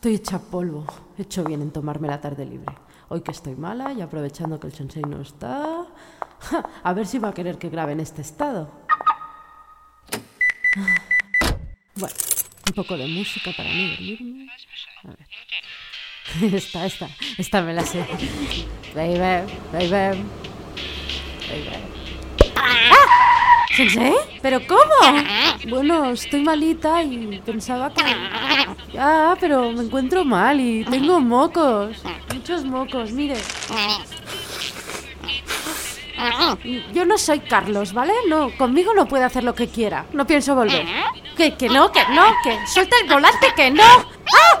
Estoy hecha polvo. He hecho bien en tomarme la tarde libre. Hoy que estoy mala y aprovechando que el sensei no está... A ver si va a querer que grabe en este estado. Bueno, un poco de música para no dormirme. A ver. Esta, esta, esta me la sé. Baby, baby. Baby. ¡Ah! ¿Sensei? ¿Pero cómo? Bueno, estoy malita y pensaba que... Ah, pero me encuentro mal y tengo mocos. Muchos mocos, mire. Yo no soy Carlos, ¿vale? No, conmigo no puede hacer lo que quiera. No pienso volver. Que, que no, que no, que suelta el volante, que no. ¡Ah!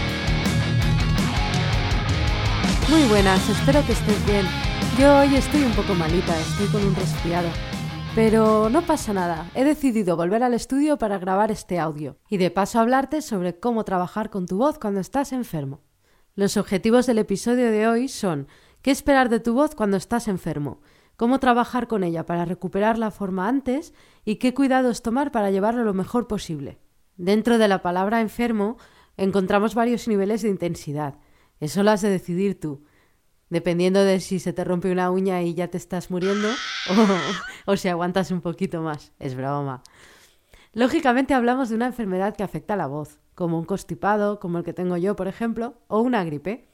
Muy buenas, espero que estés bien. Yo hoy estoy un poco malita, estoy con un resfriado. Pero no pasa nada, he decidido volver al estudio para grabar este audio y de paso hablarte sobre cómo trabajar con tu voz cuando estás enfermo. Los objetivos del episodio de hoy son qué esperar de tu voz cuando estás enfermo, cómo trabajar con ella para recuperar la forma antes y qué cuidados tomar para llevarlo lo mejor posible. Dentro de la palabra enfermo encontramos varios niveles de intensidad. Eso lo has de decidir tú dependiendo de si se te rompe una uña y ya te estás muriendo o, si aguantas un poquito más. Es broma. Lógicamente hablamos de una enfermedad que afecta a la voz, como un constipado, como el que tengo yo, por ejemplo, o una gripe.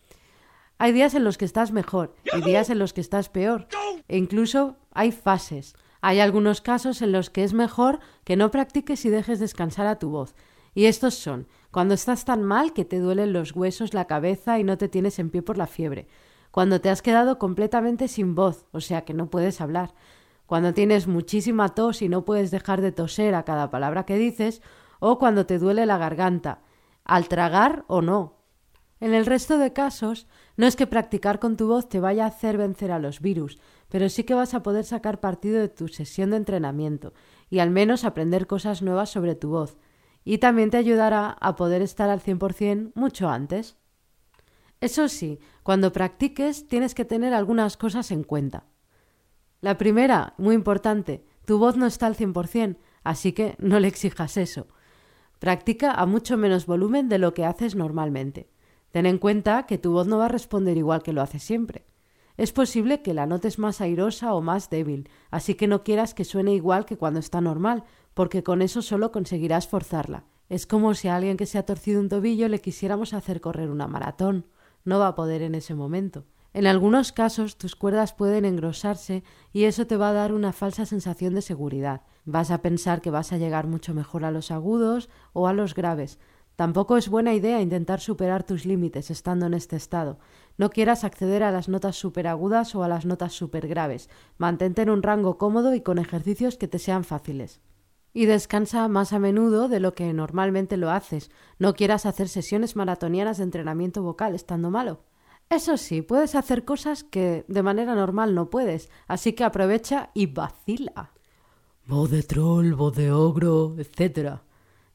Hay días en los que estás mejor y días en los que estás peor. E incluso hay fases. Hay algunos casos en los que es mejor que no practiques y dejes descansar a tu voz. Y estos son cuando estás tan mal que te duelen los huesos, la cabeza y no te tienes en pie por la fiebre. Cuando te has quedado completamente sin voz, o sea que no puedes hablar, cuando tienes muchísima tos y no puedes dejar de toser a cada palabra que dices, o cuando te duele la garganta, al tragar o no. En el resto de casos, no es que practicar con tu voz te vaya a hacer vencer a los virus, pero sí que vas a poder sacar partido de tu sesión de entrenamiento y al menos aprender cosas nuevas sobre tu voz, y también te ayudará a poder estar al 100% mucho antes. Eso sí, cuando practiques tienes que tener algunas cosas en cuenta. La primera, muy importante, tu voz no está al 100%, así que no le exijas eso. Practica a mucho menos volumen de lo que haces normalmente. Ten en cuenta que tu voz no va a responder igual que lo hace siempre. Es posible que la notes más airosa o más débil, así que no quieras que suene igual que cuando está normal, porque con eso solo conseguirás forzarla. Es como si a alguien que se ha torcido un tobillo le quisiéramos hacer correr una maratón no va a poder en ese momento. En algunos casos tus cuerdas pueden engrosarse y eso te va a dar una falsa sensación de seguridad. Vas a pensar que vas a llegar mucho mejor a los agudos o a los graves. Tampoco es buena idea intentar superar tus límites estando en este estado. No quieras acceder a las notas superagudas o a las notas supergraves. Mantente en un rango cómodo y con ejercicios que te sean fáciles y descansa más a menudo de lo que normalmente lo haces. No quieras hacer sesiones maratonianas de entrenamiento vocal estando malo. Eso sí, puedes hacer cosas que de manera normal no puedes, así que aprovecha y vacila. Voz de troll, voz de ogro, etc.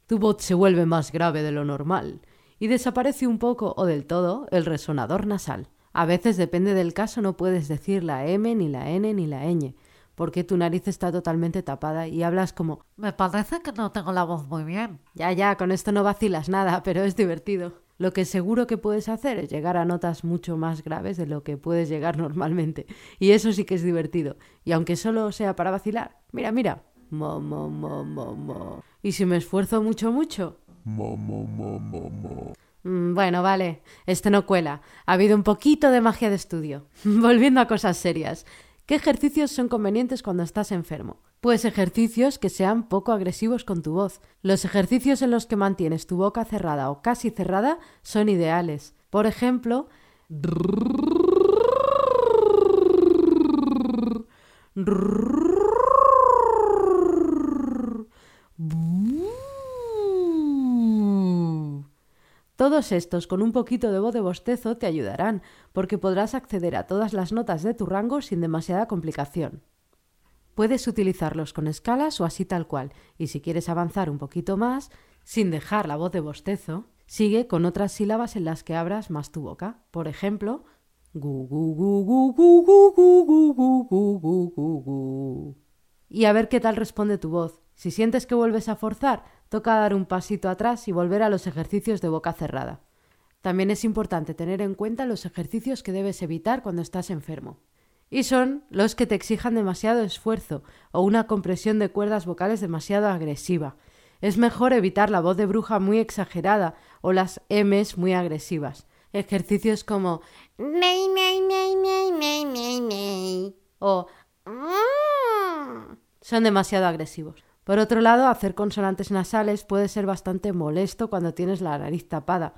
Tu voz se vuelve más grave de lo normal y desaparece un poco o del todo el resonador nasal. A veces, depende del caso, no puedes decir la M, ni la N, ni la ñ porque tu nariz está totalmente tapada y hablas como Me parece que no tengo la voz muy bien. Ya, ya, con esto no vacilas nada, pero es divertido. Lo que seguro que puedes hacer es llegar a notas mucho más graves de lo que puedes llegar normalmente. Y eso sí que es divertido. Y aunque solo sea para vacilar, mira, mira. Mo, mo, mo, mo, mo. Y si me esfuerzo mucho, mucho. Mo, mo, mo, mo, mo. Mm, bueno, vale, este no cuela. Ha habido un poquito de magia de estudio. Volviendo a cosas serias. ¿Qué ejercicios son convenientes cuando estás enfermo? Pues ejercicios que sean poco agresivos con tu voz. Los ejercicios en los que mantienes tu boca cerrada o casi cerrada son ideales. Por ejemplo, Todos estos con un poquito de voz de bostezo te ayudarán, porque podrás acceder a todas las notas de tu rango sin demasiada complicación. Puedes utilizarlos con escalas o así tal cual, y si quieres avanzar un poquito más, sin dejar la voz de bostezo, sigue con otras sílabas en las que abras más tu boca. Por ejemplo, gu gu gu gu gu gu gu gu gu gu gu gu Y a ver qué tal responde tu voz. Si sientes que vuelves a forzar, toca dar un pasito atrás y volver a los ejercicios de boca cerrada. También es importante tener en cuenta los ejercicios que debes evitar cuando estás enfermo. Y son los que te exijan demasiado esfuerzo o una compresión de cuerdas vocales demasiado agresiva. Es mejor evitar la voz de bruja muy exagerada o las M's muy agresivas. Ejercicios como o son demasiado agresivos. Por otro lado, hacer consonantes nasales puede ser bastante molesto cuando tienes la nariz tapada,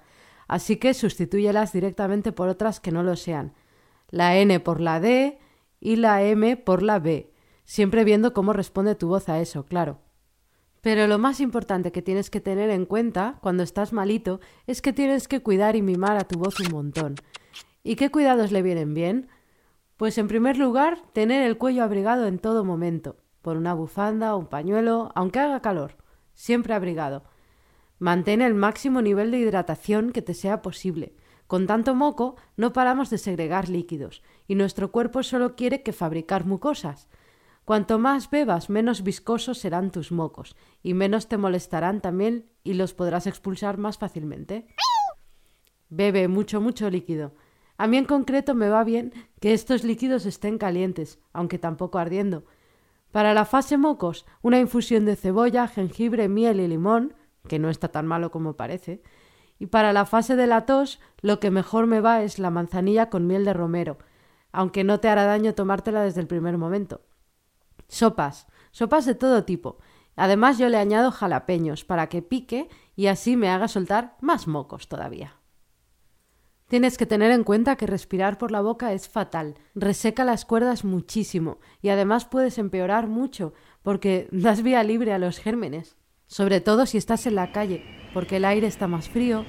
así que sustitúyelas directamente por otras que no lo sean. La N por la D y la M por la B, siempre viendo cómo responde tu voz a eso, claro. Pero lo más importante que tienes que tener en cuenta cuando estás malito es que tienes que cuidar y mimar a tu voz un montón. ¿Y qué cuidados le vienen bien? Pues en primer lugar, tener el cuello abrigado en todo momento por una bufanda o un pañuelo, aunque haga calor, siempre abrigado. Mantén el máximo nivel de hidratación que te sea posible. Con tanto moco no paramos de segregar líquidos, y nuestro cuerpo solo quiere que fabricar mucosas. Cuanto más bebas, menos viscosos serán tus mocos, y menos te molestarán también y los podrás expulsar más fácilmente. Bebe mucho, mucho líquido. A mí en concreto me va bien que estos líquidos estén calientes, aunque tampoco ardiendo, para la fase mocos, una infusión de cebolla, jengibre, miel y limón, que no está tan malo como parece. Y para la fase de la tos, lo que mejor me va es la manzanilla con miel de romero, aunque no te hará daño tomártela desde el primer momento. Sopas, sopas de todo tipo. Además yo le añado jalapeños para que pique y así me haga soltar más mocos todavía. Tienes que tener en cuenta que respirar por la boca es fatal, reseca las cuerdas muchísimo y además puedes empeorar mucho porque das vía libre a los gérmenes, sobre todo si estás en la calle, porque el aire está más frío,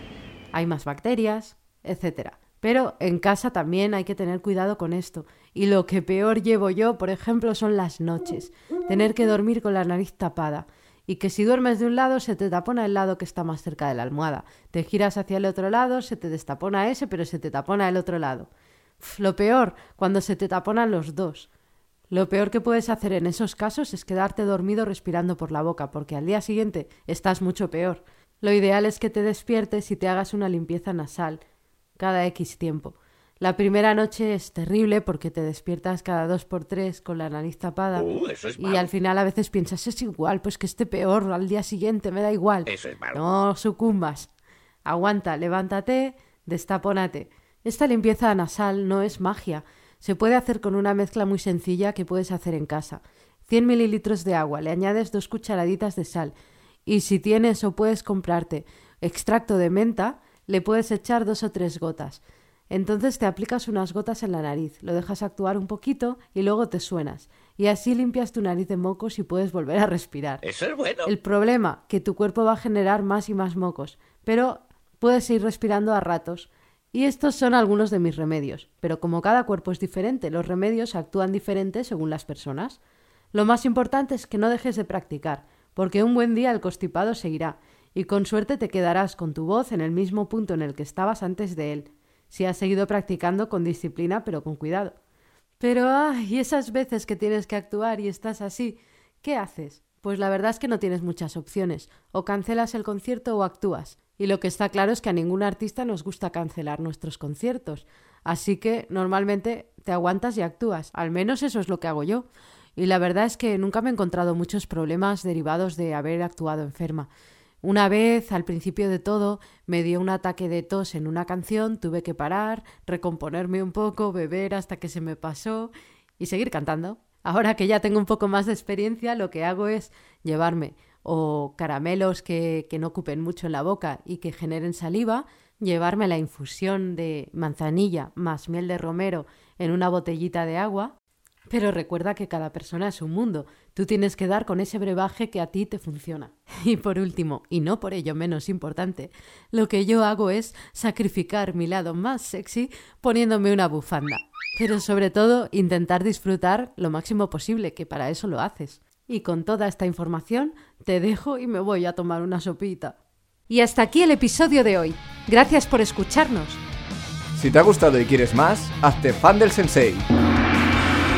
hay más bacterias, etc. Pero en casa también hay que tener cuidado con esto. Y lo que peor llevo yo, por ejemplo, son las noches. Tener que dormir con la nariz tapada y que si duermes de un lado se te tapona el lado que está más cerca de la almohada. Te giras hacia el otro lado, se te destapona ese, pero se te tapona el otro lado. lo peor, cuando se te taponan los dos. Lo peor que puedes hacer en esos casos es quedarte dormido respirando por la boca, porque al día siguiente estás mucho peor. Lo ideal es que te despiertes y te hagas una limpieza nasal cada X tiempo. La primera noche es terrible porque te despiertas cada dos por tres con la nariz tapada. Uh, y al final a veces piensas, es igual, pues que esté peor al día siguiente, me da igual. Eso es malo. No sucumbas. Aguanta, levántate, destapónate. Esta limpieza nasal no es magia. Se puede hacer con una mezcla muy sencilla que puedes hacer en casa. 100 mililitros de agua, le añades dos cucharaditas de sal. Y si tienes o puedes comprarte extracto de menta, le puedes echar dos o tres gotas. Entonces te aplicas unas gotas en la nariz, lo dejas actuar un poquito y luego te suenas. Y así limpias tu nariz de mocos y puedes volver a respirar. Eso es bueno. El problema, que tu cuerpo va a generar más y más mocos, pero puedes ir respirando a ratos. Y estos son algunos de mis remedios. Pero como cada cuerpo es diferente, los remedios actúan diferente según las personas. Lo más importante es que no dejes de practicar, porque un buen día el constipado seguirá, y con suerte te quedarás con tu voz en el mismo punto en el que estabas antes de él si has seguido practicando con disciplina pero con cuidado. Pero, ay, esas veces que tienes que actuar y estás así, ¿qué haces? Pues la verdad es que no tienes muchas opciones. O cancelas el concierto o actúas. Y lo que está claro es que a ningún artista nos gusta cancelar nuestros conciertos. Así que normalmente te aguantas y actúas. Al menos eso es lo que hago yo. Y la verdad es que nunca me he encontrado muchos problemas derivados de haber actuado enferma. Una vez, al principio de todo, me dio un ataque de tos en una canción, tuve que parar, recomponerme un poco, beber hasta que se me pasó y seguir cantando. Ahora que ya tengo un poco más de experiencia, lo que hago es llevarme o caramelos que, que no ocupen mucho en la boca y que generen saliva, llevarme la infusión de manzanilla más miel de romero en una botellita de agua Pero recuerda que cada persona es un mundo. Tú tienes que dar con ese brebaje que a ti te funciona. Y por último, y no por ello menos importante, lo que yo hago es sacrificar mi lado más sexy poniéndome una bufanda. Pero sobre todo, intentar disfrutar lo máximo posible, que para eso lo haces. Y con toda esta información, te dejo y me voy a tomar una sopita. Y hasta aquí el episodio de hoy. Gracias por escucharnos. Si te ha gustado y quieres más, hazte fan del sensei.